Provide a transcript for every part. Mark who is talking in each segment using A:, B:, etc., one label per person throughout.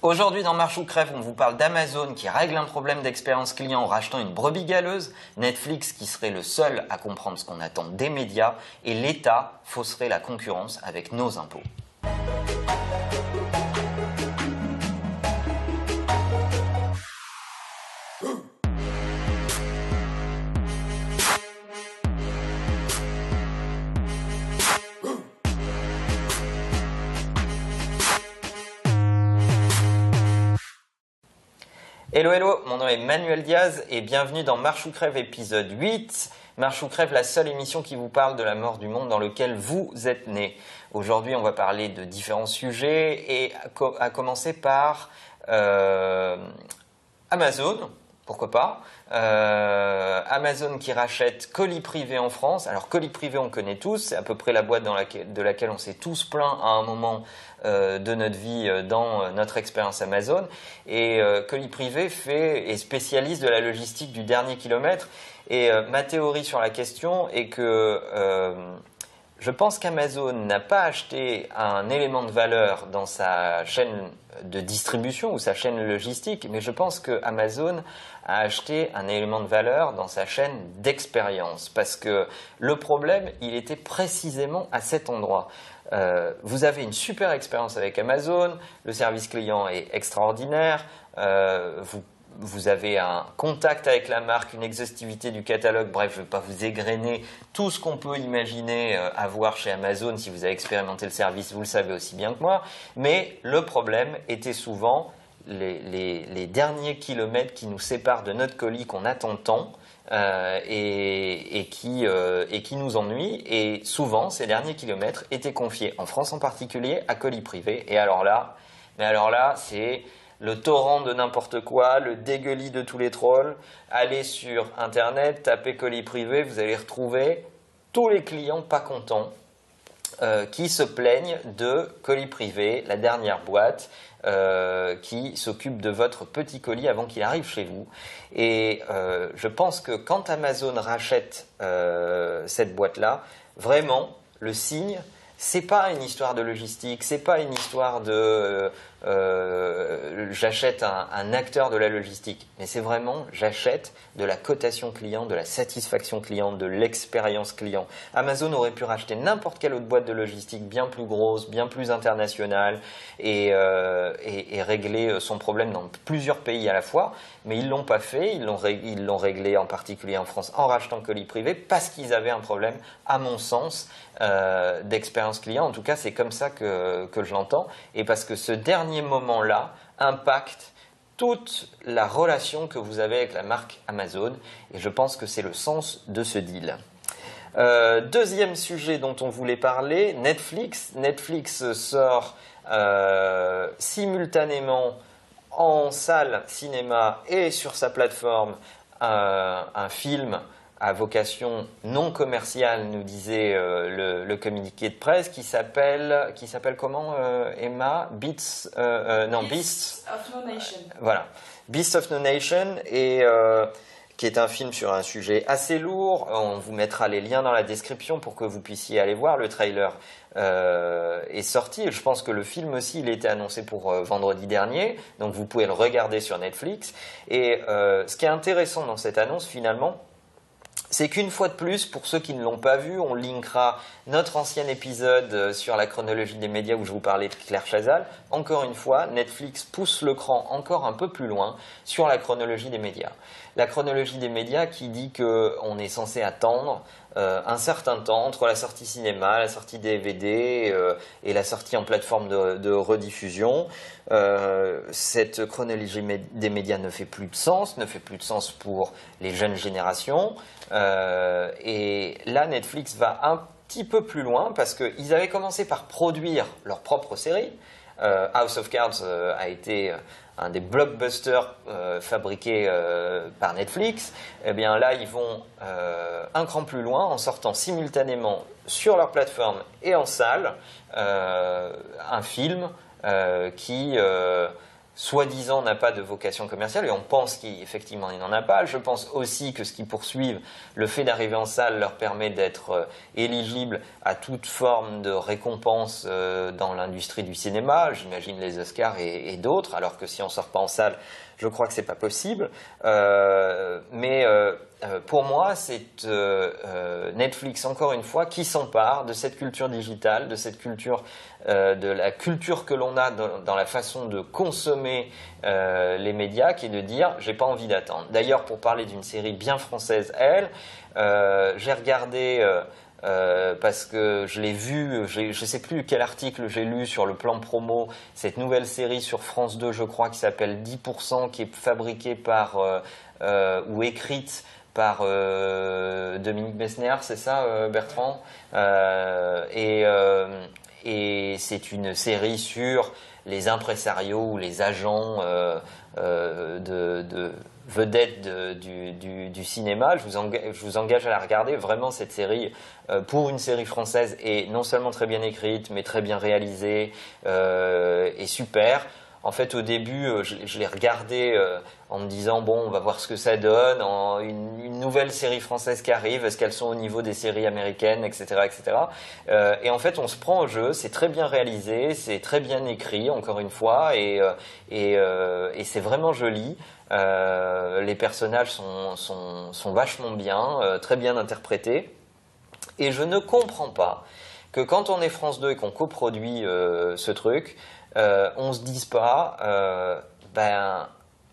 A: Aujourd'hui dans Marche ou Crève, on vous parle d'Amazon qui règle un problème d'expérience client en rachetant une brebis galeuse, Netflix qui serait le seul à comprendre ce qu'on attend des médias et l'État fausserait la concurrence avec nos impôts. Hello hello, mon nom est Manuel Diaz et bienvenue dans Marche ou Crève épisode 8. Marche ou Crève, la seule émission qui vous parle de la mort du monde dans lequel vous êtes né. Aujourd'hui, on va parler de différents sujets et à, commencer par euh, Amazon, pourquoi pas. Euh, Amazon qui rachète colis privé en France. Alors colis privé, on connaît tous, c'est à peu près la boîte de laquelle on s'est tous plaint à un moment euh, de notre vie euh, dans notre expérience Amazon. Et colis privé fait est spécialiste de la logistique du dernier kilomètre. Et ma théorie sur la question est que je pense qu'Amazon n'a pas acheté un élément de valeur dans sa chaîne de distribution ou sa chaîne logistique, mais je pense que Amazon a acheté un élément de valeur dans sa chaîne d'expérience. Parce que le problème, il était précisément à cet endroit. Euh, vous avez une super expérience avec Amazon, le service client est extraordinaire, euh, vous vous avez un contact avec la marque, une exhaustivité du catalogue, bref, je ne vais pas vous égrener tout ce qu'on peut imaginer euh, avoir chez Amazon si vous avez expérimenté le service, vous le savez aussi bien que moi, mais le problème était souvent les, derniers kilomètres qui nous séparent de notre colis qu'on attend tant. Euh, et, qui, euh, et qui nous ennuient. Et souvent, ces derniers kilomètres étaient confiés, en France en particulier, à colis privés. Et alors là, mais alors là, c'est le torrent de n'importe quoi, le dégueulis de tous les trolls. Allez sur Internet, tapez colis privé, vous allez retrouver tous les clients pas contents euh, qui se plaignent de colis privé, la dernière boîte, euh, qui s'occupe de votre petit colis avant qu'il arrive chez vous. Et euh, je pense que quand Amazon rachète cette boîte-là, vraiment, le signe, c'est pas une histoire de logistique, c'est pas une histoire de euh, j'achète un, acteur de la logistique, mais c'est vraiment j'achète de la cotation client, de la satisfaction client, de l'expérience client. Amazon aurait pu racheter n'importe quelle autre boîte de logistique bien plus grosse, bien plus internationale et, euh, régler son problème dans plusieurs pays à la fois, mais ils l'ont pas fait, ils l'ont réglé en particulier en France en rachetant colis privé parce qu'ils avaient un problème, à mon sens, euh, d'expérience client. En tout cas, c'est comme ça que je l'entends et parce que ce dernier moment-là impacte toute la relation que vous avez avec la marque Amazon. Et je pense que c'est le sens de ce deal. Euh, deuxième sujet dont on voulait parler, Netflix. Netflix sort euh, simultanément en salle cinéma et sur sa plateforme euh, un film à vocation non commerciale, nous disait euh, le, communiqué de presse, qui s'appelle qui s'appelle comment euh, Emma? Beats euh, non Beasts,
B: of No Nation.
A: Voilà, Beasts of No Nation et qui est un film sur un sujet assez lourd. On vous mettra les liens dans la description pour que vous puissiez aller voir. Le trailer est sorti. Je pense que le film aussi, il était annoncé pour vendredi dernier. Donc vous pouvez le regarder sur Netflix. Et ce qui est intéressant dans cette annonce, finalement, c'est qu'une fois de plus, pour ceux qui ne l'ont pas vu, on linkera notre ancien épisode euh, sur la chronologie des médias où je vous parlais de Claire Chazal. Encore une fois, Netflix pousse le cran encore un peu plus loin sur la chronologie des médias. La chronologie des médias qui dit qu'on est censé attendre euh, un certain temps entre la sortie cinéma, la sortie DVD euh, et la sortie en plateforme de, rediffusion. cette chronologie des médias ne fait plus de sens, ne fait plus de sens pour les jeunes générations. et là, Netflix va un petit peu plus loin parce qu'ils avaient commencé par produire leur propre série. Euh, House of Cards euh, a été euh, un des blockbusters fabriqués par Netflix. Et eh bien là, ils vont un cran plus loin en sortant simultanément sur leur plateforme et en salle un film qui soi-disant n'a pas de vocation commerciale, et on pense qu'effectivement il n'en a pas. Je pense aussi que ce qu'ils poursuivent, le fait d'arriver en salle leur permet d'être euh, éligibles à toute forme de récompense euh, dans l'industrie du cinéma, j'imagine les Oscars et, et d'autres, alors que si on sort pas en salle, je crois que c'est pas possible. Euh, mais euh, euh, pour moi, c'est Netflix, encore une fois, qui s'empare de cette culture digitale, de cette culture, de la culture que l'on a dans, la façon de consommer les médias, qui est de dire j'ai pas envie d'attendre. D'ailleurs, pour parler d'une série bien française, elle, j'ai regardé euh, parce que je l'ai vu, je ne sais plus quel article j'ai lu sur le plan promo, cette nouvelle série sur France 2, je crois, qui s'appelle 10%, qui est fabriquée par, euh, euh, ou écrite par Dominique Bessner, c'est ça, Bertrand? Et, et c'est une série sur les impresarios ou les agents de, de vedette du, cinéma. Je vous, engage, à la regarder. Vraiment, cette série, euh, pour une série française, est non seulement très bien écrite, mais très bien réalisée euh, et super. En fait, au début, euh, je, l'ai regardé euh, en me disant bon, on va voir ce que ça donne. En, une, nouvelle série française qui arrive, est-ce qu'elles sont au niveau des séries américaines, etc., etc. Euh, et en fait, on se prend au jeu. C'est très bien réalisé, c'est très bien écrit, encore une fois, et, c'est vraiment joli. Les personnages sont, sont, vachement bien, très bien interprétés. Et je ne comprends pas que quand on est France 2 et qu'on coproduit ce truc, on se dise pas, ben,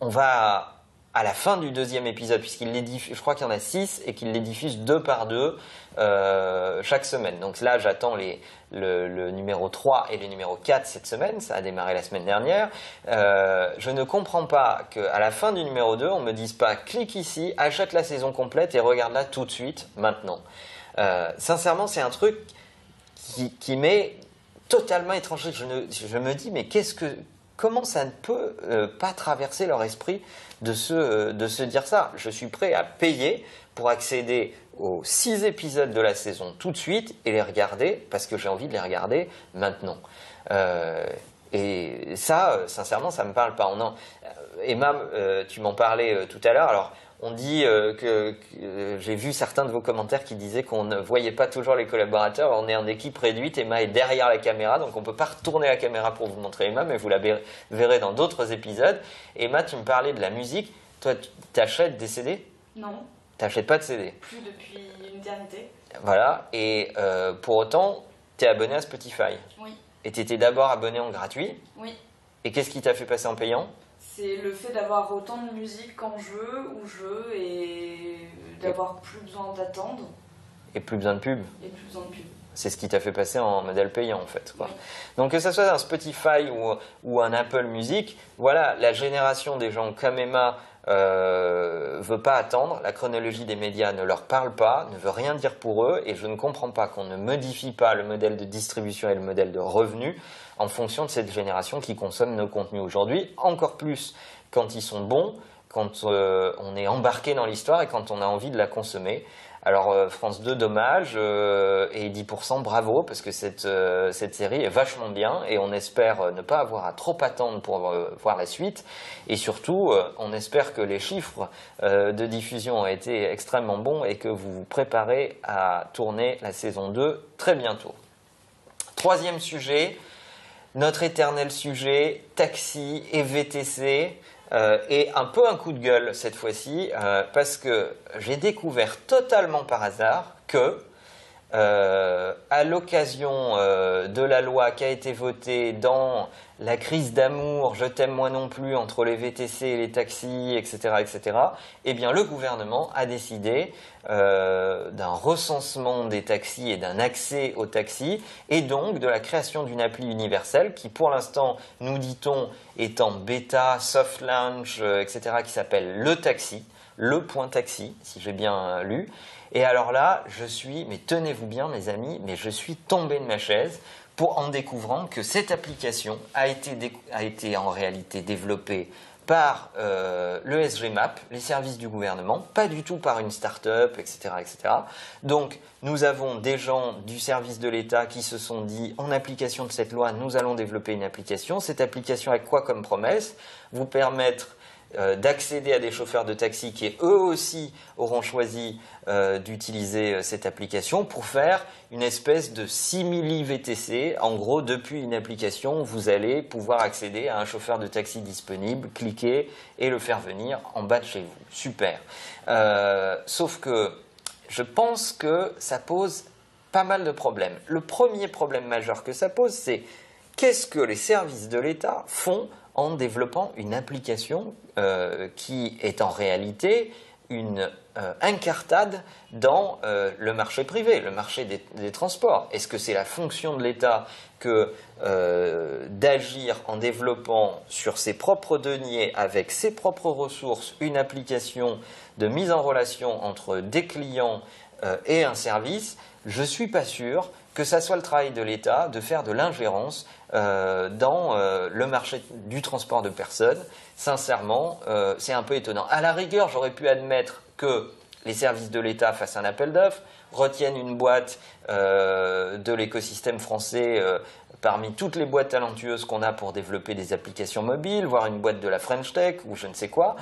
A: on va à la fin du deuxième épisode, puisqu'il les diffuse, je crois qu'il y en a six, et qu'il les diffuse deux par deux euh, chaque semaine. Donc là, j'attends le, le, numéro 3 et le numéro 4 cette semaine, ça a démarré la semaine dernière. Euh, je ne comprends pas qu'à la fin du numéro 2, on me dise pas, clique ici, achète la saison complète et regarde-la tout de suite, maintenant. Euh, sincèrement, c'est un truc qui, qui totalement étranger. Je, me dis, mais comment ça ne peut pas traverser leur esprit de se, euh, de se dire ça? Je suis prêt à payer pour accéder aux six épisodes de la saison tout de suite et les regarder parce que j'ai envie de les regarder maintenant. Euh, et ça, euh, sincèrement, ça me parle pas. Emma, tu m'en parlais tout à l'heure. Alors, on dit euh, que, euh, j'ai vu certains de vos commentaires qui disaient qu'on ne voyait pas toujours les collaborateurs. On est en équipe réduite. Emma est derrière la caméra, donc on ne peut pas retourner la caméra pour vous montrer Emma, mais vous la verrez dans d'autres épisodes. Emma, tu me parlais de la musique. Toi, tu achètes des CD
B: Non.
A: Tu n'achètes pas de CD
B: Plus depuis une éternité.
A: Voilà. Et euh, pour autant, tu es abonné à Spotify?
B: Oui.
A: Et tu étais d'abord abonné en gratuit?
B: Oui.
A: Et qu'est-ce qui t'a fait passer en payant?
B: C'est le fait d'avoir autant de musique quand je veux, où je veux, et d'avoir plus besoin d'attendre.
A: Et plus besoin de pub.
B: Et plus besoin de pub.
A: C'est ce qui t'a fait passer en modèle payant en fait. Donc que ce soit un Spotify ou, ou, un Apple Music, voilà, la génération des gens comme Emma euh, veut pas attendre, la chronologie des médias ne leur parle pas, ne veut rien dire pour eux, et je ne comprends pas qu'on ne modifie pas le modèle de distribution et le modèle de revenu en fonction de cette génération qui consomme nos contenus aujourd'hui, encore plus quand ils sont bons, quand euh, on est embarqué dans l'histoire et quand on a envie de la consommer. Alors euh, France 2, dommage, euh, et 10%, bravo, parce que cette, cette série est vachement bien, et on espère ne pas avoir à trop attendre pour voir la suite, et surtout, on espère que les chiffres de diffusion ont été extrêmement bons et que vous vous préparez à tourner la saison 2 très bientôt. Troisième sujet, notre éternel sujet, taxi et VTC. Euh, et un peu un coup de gueule cette fois-ci, euh, parce que j'ai découvert totalement par hasard que, euh, à l'occasion de la loi qui a été votée dans la crise d'amour, je t'aime moi non plus, entre les VTC et les taxis, etc., etc., eh le gouvernement a décidé euh, d'un recensement des taxis et d'un accès aux taxis, et donc de la création d'une appli universelle qui, pour l'instant, nous dit-on, est en bêta, soft launch, euh, etc., qui s'appelle le taxi, le point taxi, si j'ai bien euh, lu. Et alors là, je suis, mais tenez-vous bien, mes amis, mais je suis tombé de ma chaise pour en découvrant que cette application a été, a été en réalité développée par euh, le SGMAP, les services du gouvernement, pas du tout par une start-up, etc., etc. Donc, nous avons des gens du service de l'État qui se sont dit, en application de cette loi, nous allons développer une application. Cette application a quoi comme promesse? Vous permettre d'accéder à des chauffeurs de taxi qui eux aussi auront choisi euh, d'utiliser euh, cette application pour faire une espèce de simili VTC. En gros, depuis une application, vous allez pouvoir accéder à un chauffeur de taxi disponible, cliquer et le faire venir en bas de chez vous. Super. sauf que je pense que ça pose pas mal de problèmes. Le premier problème majeur que ça pose, c'est qu'est-ce que les services de l'État font en développant une application euh, qui est en réalité une euh, incartade dans euh, le marché privé, le marché des, transports. Est-ce que c'est la fonction de l'État d'agir en développant sur ses propres deniers, avec ses propres ressources, une application de mise en relation entre des clients et un service? Je ne suis pas sûr que ça soit le travail de l'État de faire de l'ingérence euh, dans euh, le marché du transport de personnes. Sincèrement, euh, c'est un peu étonnant. À la rigueur, j'aurais pu admettre que les services de l'État fassent un appel d'offres, retiennent une boîte de l'écosystème français parmi toutes les boîtes talentueuses qu'on a pour développer des applications mobiles, voire une boîte de la French Tech ou je ne sais quoi.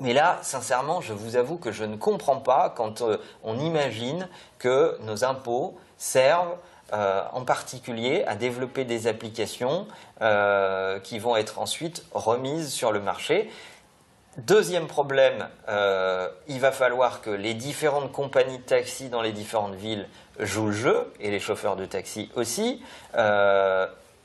A: Mais là, sincèrement, je vous avoue que je ne comprends pas quand euh, on imagine que nos impôts servent euh, en particulier à développer des applications euh, qui vont être ensuite remises sur le marché. Deuxième problème, il va falloir que les différentes compagnies de taxi dans les différentes villes jouent le jeu, et les chauffeurs de taxi aussi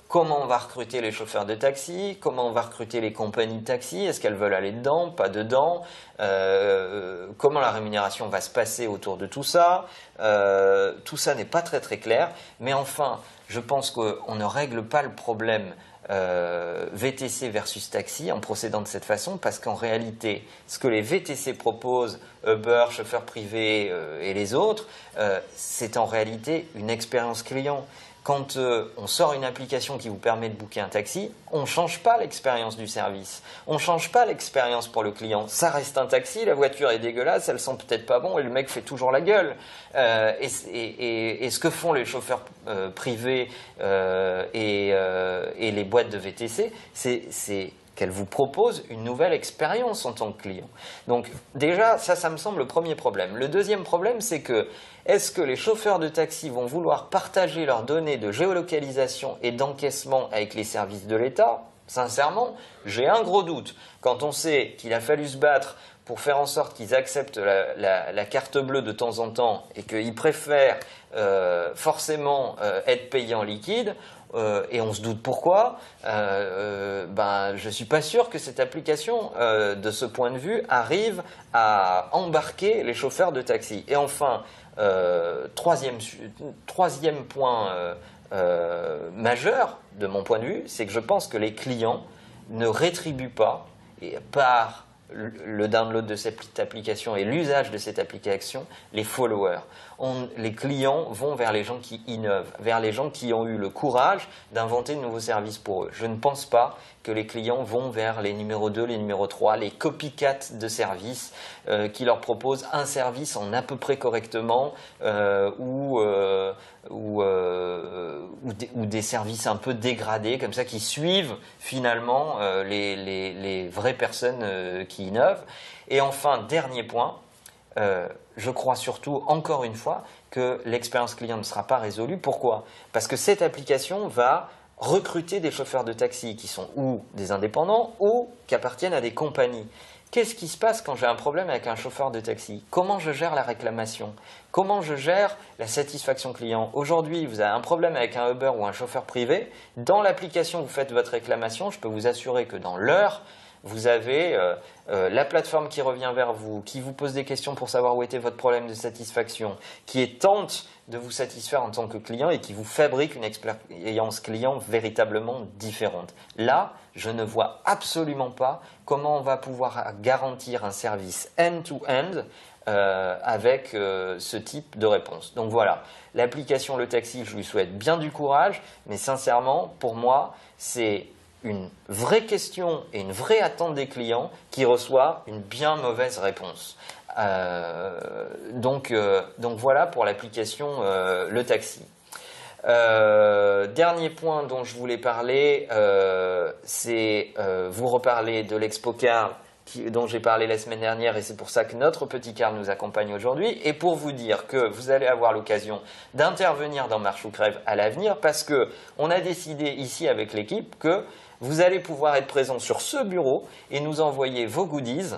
A: comment on va recruter les chauffeurs de taxi, comment on va recruter les compagnies de taxi, est-ce qu'elles veulent aller dedans, pas dedans, euh, comment la rémunération va se passer autour de tout ça? Euh, tout ça n'est pas très très clair, mais enfin, je pense qu'on ne règle pas le problème euh, VTC versus taxi en procédant de cette façon, parce qu'en réalité, ce que les VTC proposent, Uber, chauffeurs privés et les autres, c'est en réalité une expérience client quand euh, on sort une application qui vous permet de booker un taxi, on ne change pas l'expérience du service. On ne change pas l'expérience pour le client. Ça reste un taxi, la voiture est dégueulasse, elle sent peut-être pas bon et le mec fait toujours la gueule. Euh, et, ce que font les chauffeurs euh, privés et, les boîtes de VTC, c'est qu'elles vous proposent une nouvelle expérience en tant que client. Donc déjà, ça, ça me semble le premier problème. Le deuxième problème, c'est que est-ce que les chauffeurs de taxi vont vouloir partager leurs données de géolocalisation et d'encaissement avec les services de l'État? Sincèrement, j'ai un gros doute. Quand on sait qu'il a fallu se battre pour faire en sorte qu'ils acceptent la, carte bleue de temps en temps et qu'ils préfèrent forcément euh, être payés en liquide, euh, et on se doute pourquoi, ben, je ne suis pas sûr que cette application, de ce point de vue, arrive à embarquer les chauffeurs de taxi. Et enfin, euh, troisième, point euh, euh, majeur de mon point de vue, c'est que je pense que les clients ne rétribuent pas, par le download de cette application et l'usage de cette application, les followers. Les clients vont vers les gens qui innovent, vers les gens qui ont eu le courage d'inventer de nouveaux services pour eux. Je ne pense pas que les clients vont vers les numéros 2, les numéros 3, les copycats de services euh, qui leur proposent un service en à peu près correctement euh, ou, euh, ou, des, services un peu dégradés comme ça qui suivent finalement les, vraies personnes qui innovent. Et enfin, dernier point, je crois surtout, encore une fois, que l'expérience client ne sera pas résolue. Pourquoi? Parce que cette application va recruter des chauffeurs de taxi qui sont ou des indépendants ou qui appartiennent à des compagnies. Qu'est-ce qui se passe quand j'ai un problème avec un chauffeur de taxi? Comment je gère la réclamation? Comment je gère la satisfaction client? Aujourd'hui, vous avez un problème avec un Uber ou un chauffeur privé. Dans l'application, vous faites votre réclamation. Je peux vous assurer que dans l'heure, vous avez euh, euh, la plateforme qui revient vers vous, qui vous pose des questions pour savoir où était votre problème de satisfaction, qui est tente de vous satisfaire en tant que client et qui vous fabrique une expérience client véritablement différente. Là, je ne vois absolument pas comment on va pouvoir garantir un service end-to-end euh, avec ce type de réponse. Donc voilà, l'application Le Taxi, je lui souhaite bien du courage, mais sincèrement, pour moi, c'est une vraie question et une vraie attente des clients qui reçoit une bien mauvaise réponse. Euh, donc, euh, donc voilà pour l'application euh, Le Taxi. dernier point dont je voulais parler, c'est vous reparler de dont j'ai parlé la semaine dernière et c'est pour ça que notre petit car nous accompagne aujourd'hui et pour vous dire que vous allez avoir l'occasion d'intervenir dans Marche ou Crève à l'avenir parce que on a décidé ici avec l'équipe que vous allez pouvoir être présent sur ce bureau et nous envoyer vos goodies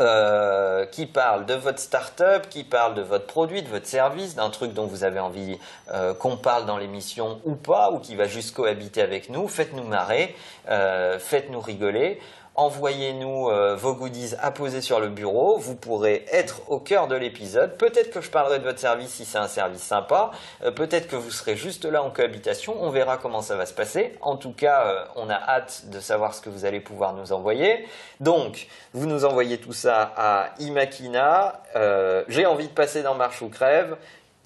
A: euh, qui parlent de votre start-up, qui parlent de votre produit, de votre service, d'un truc dont vous avez envie euh, qu'on parle dans l'émission ou pas, ou qui va juste cohabiter avec nous. Faites-nous marrer, euh, faites-nous rigoler. Envoyez-nous euh, vos goodies à poser sur le bureau. Vous pourrez être au cœur de l'épisode. Peut-être que je parlerai de votre service si c'est un service sympa. Euh, peut-être que vous serez juste là en cohabitation. On verra comment ça va se passer. En tout cas, euh, on a hâte de savoir ce que vous allez pouvoir nous envoyer. Donc, vous nous envoyez tout ça à Imakina. J'ai envie de passer dans Marche ou Crève.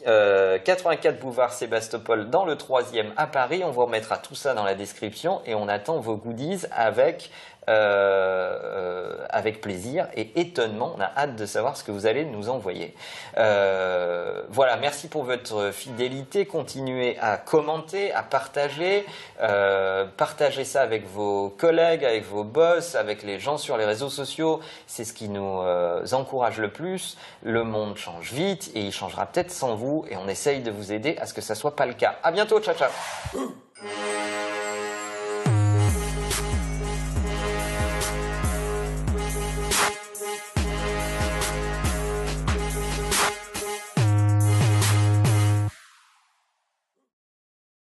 A: 84 boulevard Sébastopol dans le troisième à Paris. On vous remettra tout ça dans la description et on attend vos goodies avec euh, euh, avec plaisir et étonnement. On a hâte de savoir ce que vous allez nous envoyer. Euh, voilà, merci pour votre fidélité. Continuez à commenter, à partager. partagez ça avec vos collègues, avec vos boss, avec les gens sur les réseaux sociaux. C'est ce qui nous encourage le plus. Le monde change vite et il changera peut-être sans vous et on essaye de vous aider à ce que ça soit pas le cas. À bientôt, ciao ciao.